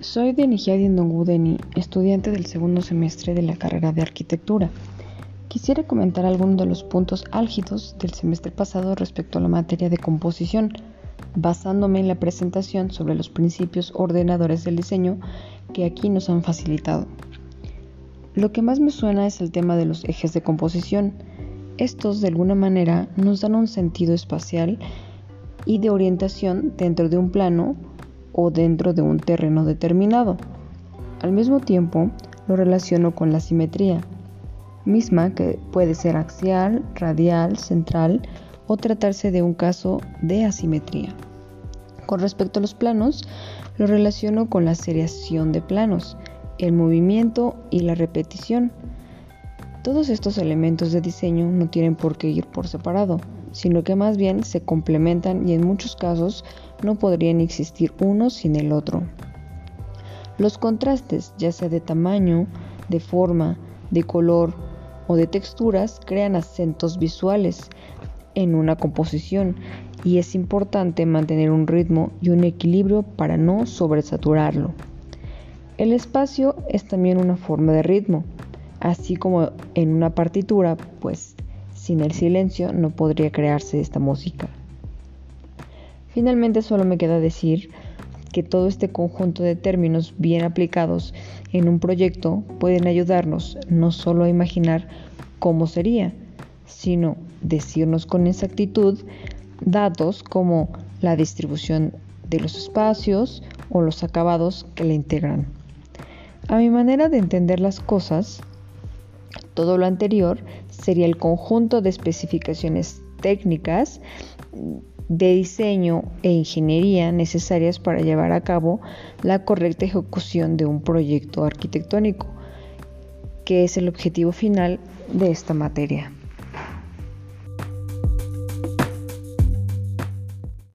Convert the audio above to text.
Soy Denigiadi Ndongudeni, estudiante del segundo semestre de la carrera de arquitectura. Quisiera comentar algunos de los puntos álgidos del semestre pasado respecto a la materia de composición, basándome en la presentación sobre los principios ordenadores del diseño que aquí nos han facilitado. Lo que más me suena es el tema de los ejes de composición. Estos, de alguna manera, nos dan un sentido espacial y de orientación dentro de un plano o dentro de un terreno determinado. Al mismo tiempo, lo relaciono con la simetría, misma que puede ser axial, radial, central o tratarse de un caso de asimetría. Con respecto a los planos, lo relaciono con la seriación de planos, el movimiento y la repetición. Todos estos elementos de diseño no tienen por qué ir por separado, sino que más bien se complementan y en muchos casos no podrían existir uno sin el otro. Los contrastes, ya sea de tamaño, de forma, de color o de texturas, crean acentos visuales en una composición y es importante mantener un ritmo y un equilibrio para no sobresaturarlo. El espacio es también una forma de ritmo, así como en una partitura, pues sin el silencio no podría crearse esta música. Finalmente solo me queda decir que todo este conjunto de términos bien aplicados en un proyecto pueden ayudarnos no solo a imaginar cómo sería, sino decirnos con exactitud datos como la distribución de los espacios o los acabados que le integran. A mi manera de entender las cosas, todo lo anterior sería el conjunto de especificaciones técnicas de diseño e ingeniería necesarias para llevar a cabo la correcta ejecución de un proyecto arquitectónico, que es el objetivo final de esta materia.